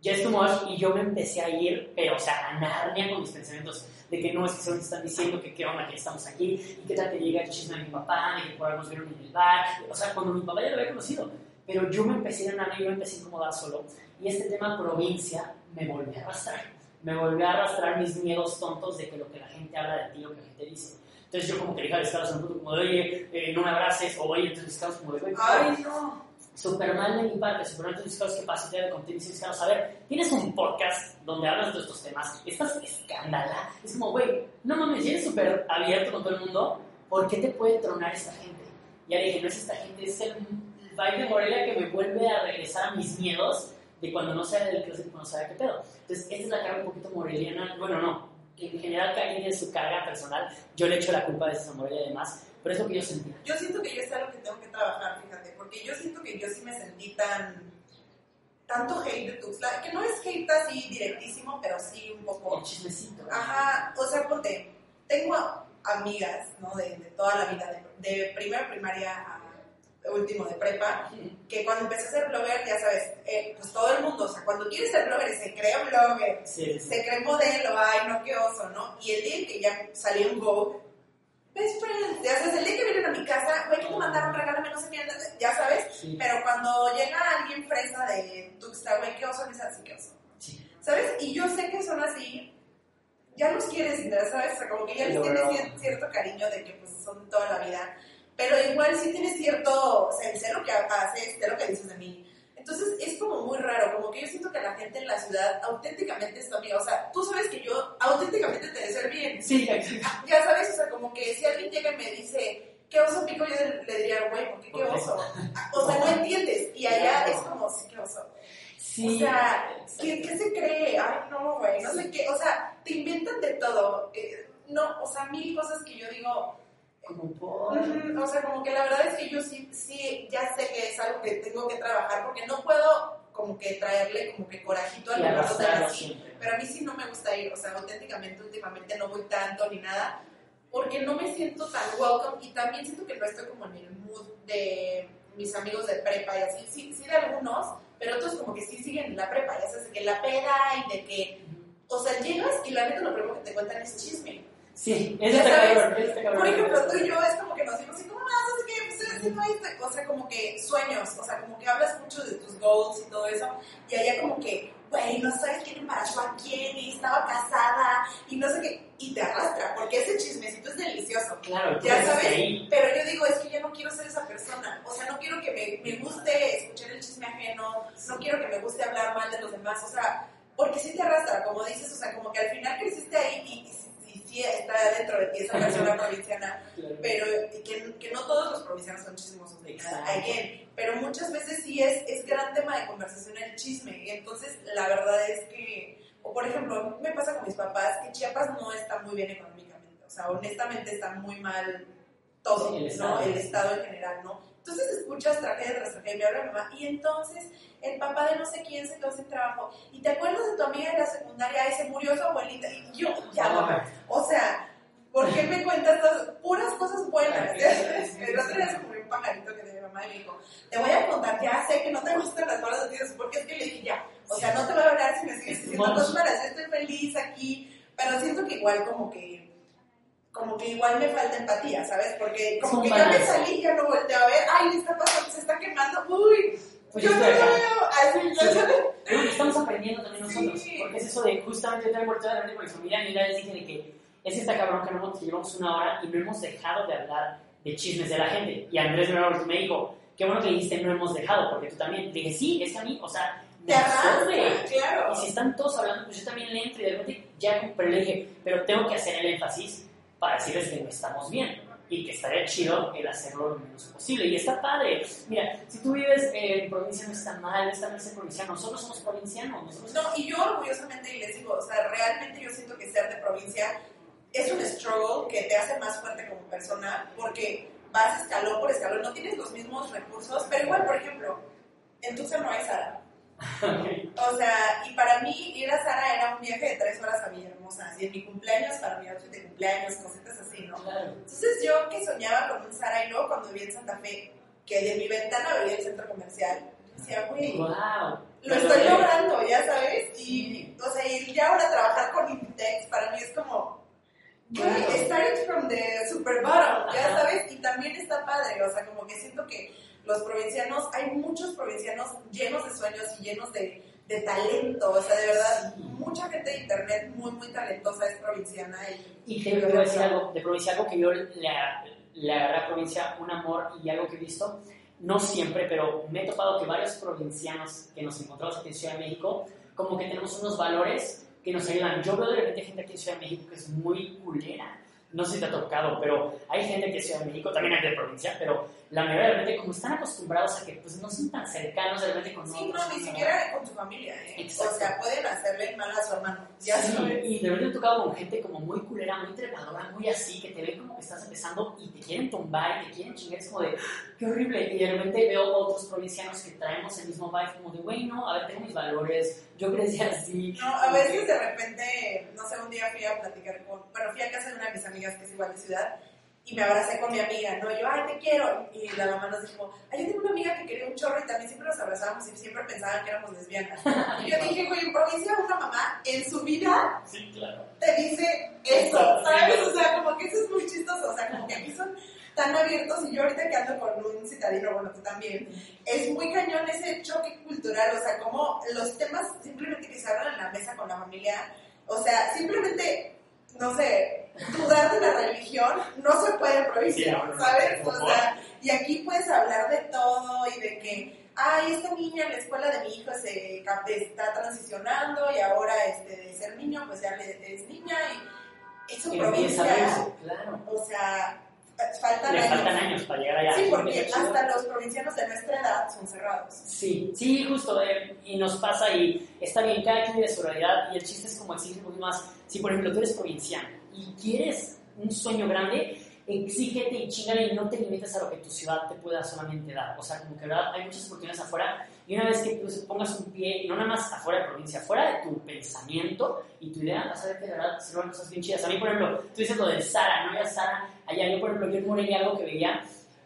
ya es too much, y yo me empecé a ir, pero, o sea, a Narnia con mis pensamientos, de que no es que se me están diciendo que qué onda, que estamos aquí, y qué tal que llega el chisme de mi papá, de que por ahí nos vieron en el bar, o sea, cuando mi papá ya lo había conocido. Pero yo me empecé a ir a Narnia, yo me empecé a incomodar solo, y este tema provincia me volvió a arrastrar. Me volvió a arrastrar mis miedos tontos de que lo que la gente habla de ti, lo que la gente dice. Entonces yo como que le dije a Luis Carlos en un punto como de, oye, eh, no me abraces, o oye, entonces Carlos como de, Ay, no. super mal de mi parte, super mal de Luis Carlos, ¿qué pasa? Y te conté Luis Carlos, a ver, tienes un podcast donde hablas de estos temas, estás escándala, es como, güey, no mames, eres súper abierto con todo el mundo, ¿por qué te puede tronar esta gente? Y ya dije, no es esta gente, es el vibe de Morelia que me vuelve a regresar a mis miedos de cuando no sea del closet, cuando sabía qué pedo. Entonces, esta es la carga un poquito moreliana, bueno, no, en general cada quien tiene su carga personal, yo le echo la culpa a esa Morelia y demás, pero es lo que yo sentía. Yo siento que yo es algo que tengo que trabajar, fíjate, porque yo siento que yo sí me sentí tan tanto hate de Tuxtla, que no es hate así directísimo, pero sí un poco. El chismecito. Ajá, o sea, ponte, tengo amigas, ¿no? De, de toda la vida, de, de primera primaria último de prepa, que cuando empecé a ser blogger, ya sabes, eh, pues todo el mundo, o sea, cuando quieres ser blogger se cree blogger, Sí, sí. se cree modelo, ay, no, qué oso, ¿no? Y el día en que ya salí en Vogue, best friends, ya sabes, el día que vienen a mi casa, güey, que te mandaron, regálame, no sé qué, ya sabes, Sí. pero cuando llega alguien fresa de Tuxtla, güey, qué oso, es así, qué oso. ¿Sabes? Y yo sé que son así, ya los quieres, ¿sabes? O sea, como que ya les tienes cier- cierto cariño de que pues son toda la vida, pero igual sí tienes cierto, o sea, sé lo que haces, sé lo que dices de mí. Entonces es como muy raro, como que yo siento que la gente en la ciudad auténticamente es tu amiga. O sea, tú sabes que yo auténticamente te deseo el bien. Sí, exacto. Ya sabes, o sea, como que si alguien llega y me dice, ¿qué oso pico? Yo le diría, güey, ¿por qué qué oso? O sea, no entiendes. Y allá es como, sí, qué oso. Sí. O sea, ¿qué, qué se cree? Ay, no, güey, no sé qué. O sea, te inventan de todo. Eh, no, o sea, mil cosas que yo digo. Como por... ujú, O sea, como que la verdad es que yo sí, sí, ya sé que es algo que tengo que trabajar porque no puedo como que traerle como que corajito al lugar nací. siempre. Pero a mí sí no me gusta ir, o sea, auténticamente últimamente no voy tanto ni nada, porque no me siento tan welcome y también siento que no estoy como en el mood de mis amigos de prepa y así, sí, sí de algunos, pero otros como que sí siguen en la prepa, ya sabes, de que la peda y de que, o sea, llegas y la neta lo primero que te cuentan es chisme. Sí, está sabes, cabrón, cabrón. Por ejemplo, tú y yo es como que nos dimos así, ¿cómo vas? No sé qué, pues estoy haciendo esto, o sea, como que sueños, o sea, como que hablas mucho de tus goals y todo eso, y allá como que, güey, no sabes quién embarazó a quién, y estaba casada, y no sé qué, y te arrastra, porque ese chismecito es delicioso. Claro, Ya sabes, ahí. pero yo digo, es que yo no quiero ser esa persona. O sea, no quiero que me, me guste escuchar el chisme ajeno, no quiero que me guste hablar mal de los demás. O sea, porque sí te arrastra, como dices, o sea, como que al final creciste ahí y sí está dentro de ti esa persona provinciana, Claro. pero que, que no todos los provincianos son chismosos. Again, pero muchas veces sí es, es gran tema de conversación el chisme. Y entonces, la verdad es que, o por ejemplo, me pasa con mis papás que Chiapas no está muy bien económicamente. O sea, honestamente está muy mal todo, Sí, el ¿no? estado. El estado en general, ¿no? Entonces escuchas tragedia tras tragedia, me habla mi mamá, y entonces el papá de no sé quién se quedó sin trabajo, y te acuerdas de tu amiga de la secundaria, y se murió su abuelita, y yo, ya, mamá, o sea, ¿por qué me cuentas todas puras cosas buenas? El otro día se murió un pajarito que de mi mamá y me dijo, te voy a contar, ya sé que no te gustan las de Dios, porque es que le dije, ya, o sea, no te voy a hablar si me sigues diciendo cosas malas, estoy feliz aquí, pero siento que igual como que como que igual me falta empatía, ¿sabes? Porque como un que ya me salí ya no volteo a ver, ay, le está pasando, se está quemando, uy, Pues yo no veo, así, sabes. Pero estamos aprendiendo también nosotros, Sí. porque es eso de justamente yo también volteo a repente con mi familia y una vez dije de que es esta cabrón que no llevamos una hora y no hemos dejado de hablar de chismes de la gente. Y Andrés me dijo, qué bueno que dijiste no hemos dejado, porque tú también. Dije, sí, es que a mí, o sea, me absorbe. claro. Y si están todos hablando, pues yo también le entro y de repente ya, pero le dije, pero tengo que hacer el énfasis para decirles que no estamos bien y que estaría chido el hacerlo lo menos posible. Y está padre. Mira, si tú vives en provincia no está mal, está mal ser provinciano. Nosotros somos provincianos. Nosotros No, y yo orgullosamente les digo, o sea, realmente yo siento que ser de provincia es un struggle que te hace más fuerte como persona porque vas escalón por escalón, no tienes los mismos recursos, pero igual, por ejemplo, en Tucson no hay Sara. O sea, y para mí ir a Sara era un viaje de tres horas a Villahermosa, así en mi cumpleaños, para mi outfit de cumpleaños, cositas así, ¿no? Claro. Entonces yo que soñaba con un Sara y luego cuando vivía en Santa Fe, que de mi ventana veía el centro comercial, decía, güey, Wow. lo estoy logrando, ya sabes, y, o sea, y ya ahora trabajar con Inditex para mí es como, güey, Claro. starting from the super bottom, ya sabes, y también está padre, o sea, como que siento que los provincianos, hay muchos provincianos llenos de sueños y llenos de, de talento, o sea, de verdad, mucha gente de internet muy, muy talentosa es provinciana y, Y te voy a decir algo de provincia, algo que yo le, le agarré a provincia un amor y algo que he visto, no siempre, pero me he topado que varios provincianos que nos encontramos aquí en Ciudad de México, como que tenemos unos valores que nos ayudan. Yo veo de repente gente aquí en Ciudad de México que es muy culera. No sé si te ha tocado, pero hay gente que es Ciudad de México, también hay de provincia, pero la mayoría de repente como están acostumbrados a que pues no son tan cercanos de repente con Sí, no, ni siquiera con su familia, ¿eh? Exacto. O sea, pueden hacerle mal a su hermano. Ya Sí, sabes. y de repente he tocado con gente como muy culera, muy trepadora, muy así, que te ven como que estás empezando y te quieren tumbar y te quieren chingar, es como de, qué horrible. Y de repente veo otros provincianos que traemos el mismo vibe, como de, güey, no, a ver, tengo mis valores, yo crecí así. No, a veces de repente, no sé, un día fui a platicar con, bueno, fui a casa de una de mis amigas que es igual de ciudad, y me abracé con mi amiga, ¿no? Yo, ay, te quiero. Y la mamá nos dijo, ay, yo tengo una amiga que quería un chorro y también siempre nos abrazábamos y siempre pensaban que éramos lesbianas. Y yo dije, güey, en provincia una mamá en su vida Sí, claro. te dice eso, ¿sabes? O sea, como que eso es muy chistoso, o sea, como que aquí son tan abiertos y yo ahorita que ando con un citadino, bueno, tú también, es muy cañón ese choque cultural, o sea, como los temas simplemente que se hablan en la mesa con la familia, o sea, simplemente, no sé, dudar de la religión no se puede no, ¿sabes? O sea, y aquí puedes hablar de todo y de que, ay, esta niña en la escuela de mi hijo se está transicionando y ahora este, de ser niño, pues ya le- es niña y eso Y empieza a provincia, verse, claro. o sea, faltan Le años. faltan años para llegar allá. Sí, porque hasta los provincianos de nuestra edad son cerrados. Sí, sí, justo, eh, y nos pasa y está bien, cada quien vive su realidad y el chiste es como exigir un poquito más. Si, por ejemplo, tú eres provinciano y quieres un sueño grande, exígete y chingale y no te limites a lo que tu ciudad te pueda solamente dar. O sea, como que ¿verdad? hay muchas oportunidades afuera y una vez que tú pongas un pie, no nada más afuera de provincia, afuera de tu pensamiento y tu idea, vas a ver que de verdad se logran cosas bien chidas. A mí, por ejemplo, tú dices lo del Sara, ¿no? Ya Sara, allá yo, por ejemplo, yo en Morelia algo que veía,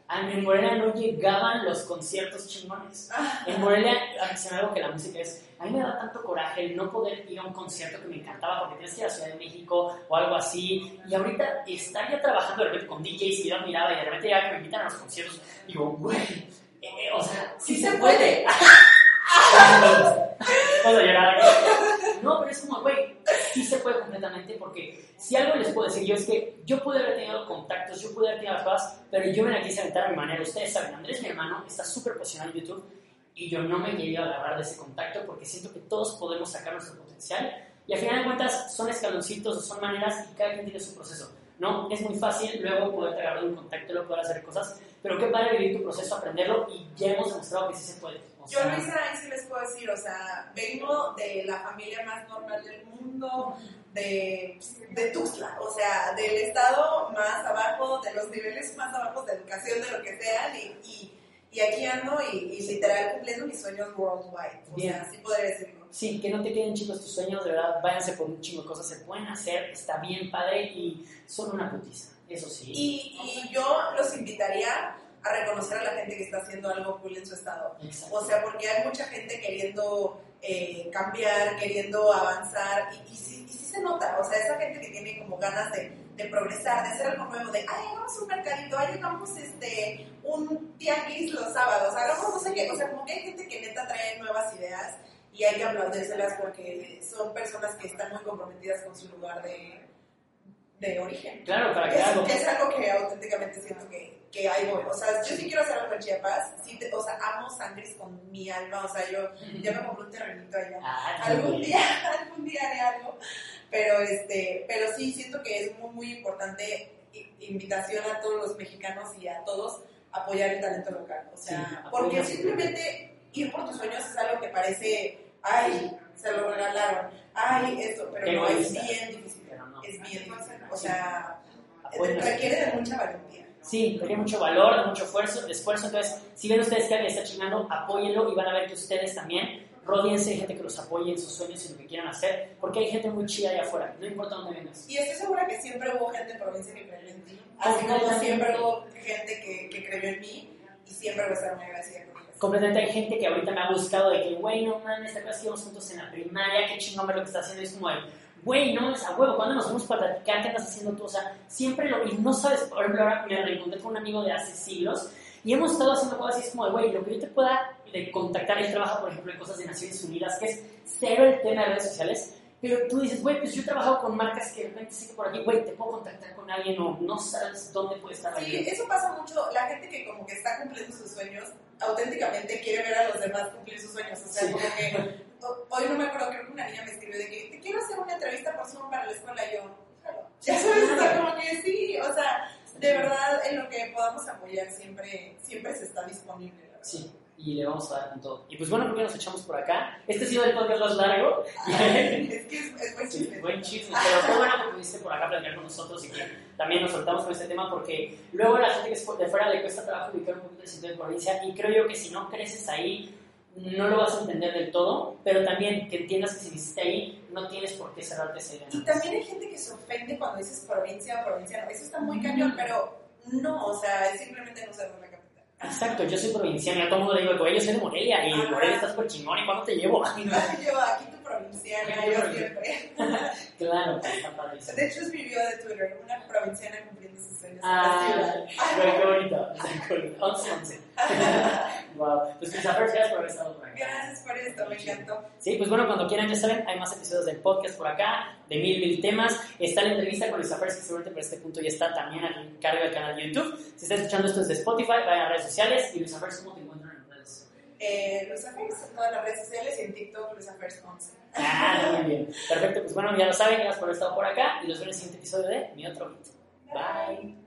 a en Morelia no llegaban los conciertos chingones. En Morelia, se algo que la música es. A mí me da tanto coraje el no poder ir a un concierto que me encantaba porque tienes que ir a Ciudad de México o algo así. Y ahorita estar ya trabajando de repente con DJs y yo miraba y de repente ya que me invitan a los conciertos, digo, güey, eh, o sea, sí, se puede. Puedo llorar aquí. No, pero es como, güey, sí se puede completamente porque si algo les puedo decir yo es que yo pude haber tenido contactos, yo pude haber tenido las cosas, pero yo me la quise aventar a mi manera. Ustedes saben, Andrés, mi hermano, está súper posicionado en YouTube y yo no me quería agarrar de ese contacto porque siento que todos podemos sacar nuestro potencial y al final de cuentas son escaloncitos, son maneras y cada quien tiene su proceso. ¿No? Es muy fácil luego poder agarrar de un contacto y luego poder hacer cosas, pero qué padre vivir tu proceso, aprenderlo y ya hemos demostrado que sí se puede. O Yo, sea, Luisa, ahí sí les puedo decir, o sea, vengo de la familia más normal del mundo, de, de Tuxtla, o sea, del estado más abajo, de los niveles más abajo de educación, de lo que sean, y, y, y aquí ando y, y literal cumpliendo mis sueños worldwide, o Bien. sea, así podría decirlo. Sí, que no te queden chicos tus sueños, de verdad, váyanse por un chingo de cosas, se pueden hacer, está bien padre y son una putiza, eso sí. Y, y yo los invitaría a reconocer a la gente que está haciendo algo cool en su estado. Exacto. O sea, porque hay mucha gente queriendo eh, cambiar, queriendo avanzar, y, y, sí, y sí se nota, o sea, esa gente que tiene como ganas de, de progresar, de hacer algo nuevo, de, ay, hagamos un mercadito, ay, hagamos este, un tianguis los sábados, hagamos no sé qué, o sea, como que hay gente que neta trae nuevas ideas y hay que aplaudírselas porque son personas que están muy comprometidas con su lugar de, de origen. Claro, para Que es, algo. que es algo que auténticamente siento que, que voy. O sea, yo sí quiero hacer algo en Chiapas. Sí te- o sea, amo Sangres con mi alma. O sea, yo ya me compré un terrenito allá. Ah, Algún día, algún día haré algo. Pero, este, pero sí siento que es muy, muy importante invitación a todos los mexicanos y a todos apoyar el talento local. O sea, Sí, porque simplemente ir por tus sueños es algo que parece, ay, se lo regalaron, ay, esto, pero Qué no, es bien difícil. No. Es bien difícil. O sea, Apoyen. requiere de mucha valentía. Sí, requiere mucho valor, de mucho esfuerzo, esfuerzo. Entonces, si ven ustedes que alguien está chingando, apóyenlo y van a ver que ustedes también rodeense de gente que los apoye en sus sueños y lo que quieran hacer, porque hay gente muy chida allá afuera, no importa dónde vengas. Y estoy segura que siempre hubo gente en provincia que creyó en ti. Así como siempre hubo gente que, que creyó en mí y siempre voy a estar muy agradecida. Completamente hay gente que ahorita me ha buscado de que, güey, no mames, ¿te acuerdas que íbamos juntos en la primaria? Qué chingón ver lo que está haciendo. Y es como, de, güey, no, es a huevo, ¿cuándo nos vamos para platicar? ¿Qué andas haciendo tú? O sea, siempre lo. Y no sabes, por ejemplo, ahora me reencontré con un amigo de hace siglos y hemos estado haciendo cosas así, es como, güey, lo que yo te pueda de contactar, él trabaja, por ejemplo, en cosas de Naciones Unidas, que es cero el tema de redes sociales. Pero tú dices, güey, pues yo he trabajado con marcas que de repente sé que por aquí, güey, te puedo contactar con alguien o no sabes dónde puede estar Sí, alguien. eso pasa mucho. La gente que como que está cumpliendo sus sueños, auténticamente quiere ver a los demás cumplir sus sueños. O sea, Sí. como que hoy no me acuerdo, creo que una niña me escribió de que te quiero hacer una entrevista por Zoom para la escuela. Y yo, claro. Ya sabes, o sea, como que sí, o sea, de verdad en lo que podamos apoyar siempre, siempre se está disponible. la verdad. Sí, y le vamos a dar con todo. Y pues bueno, ¿por qué nos echamos por acá? Este ha sido el podcast más largo. es que es, es buen Sí, chiste. buen chisme, pero qué bueno que pudiste por acá platicar con nosotros y que también nos soltamos con este tema porque luego a la gente que es de fuera le cuesta trabajo ubicar un poquito el sitio de provincia y creo yo que si no creces ahí no lo vas a entender del todo, pero también que entiendas que si naciste ahí no tienes por qué cerrarte idea. Y también hay gente que se ofende cuando dices provincia o provinciano. Eso está muy cañón, pero No, o sea, es simplemente no capital. Exacto, yo soy provinciana, a todo el mundo le digo, yo soy de Morelia y. Morelia estás por chingón y ¿cuándo te llevo? Y no yo aquí provinciana, yo siempre. claro, está padrísimo. De hecho, es mi bio de Twitter, una provinciana cumpliendo sus sueños. Ah, qué bonito. Qué bonito. 11, 11. wow. Pues Christopher, gracias por haber estado por acá. Gracias por esto, me encantó. Sí, pues bueno, cuando quieran, ya saben, hay más episodios del podcast por acá, de mil, mil temas. Está la entrevista con Luisa Pérez, que seguramente por este punto ya está también al cargo del canal de YouTube. Si están escuchando esto desde Spotify, vayan a redes sociales. Y Pérez, ¿cómo te encuentran en redes? Eh, Luisa First en todas las redes sociales y en TikTok, Luisa First 11. Ah, muy bien. Perfecto, pues bueno, ya lo saben, gracias por haber estado por acá. Y los veo en el siguiente episodio de Mi Otro Beat. Bye.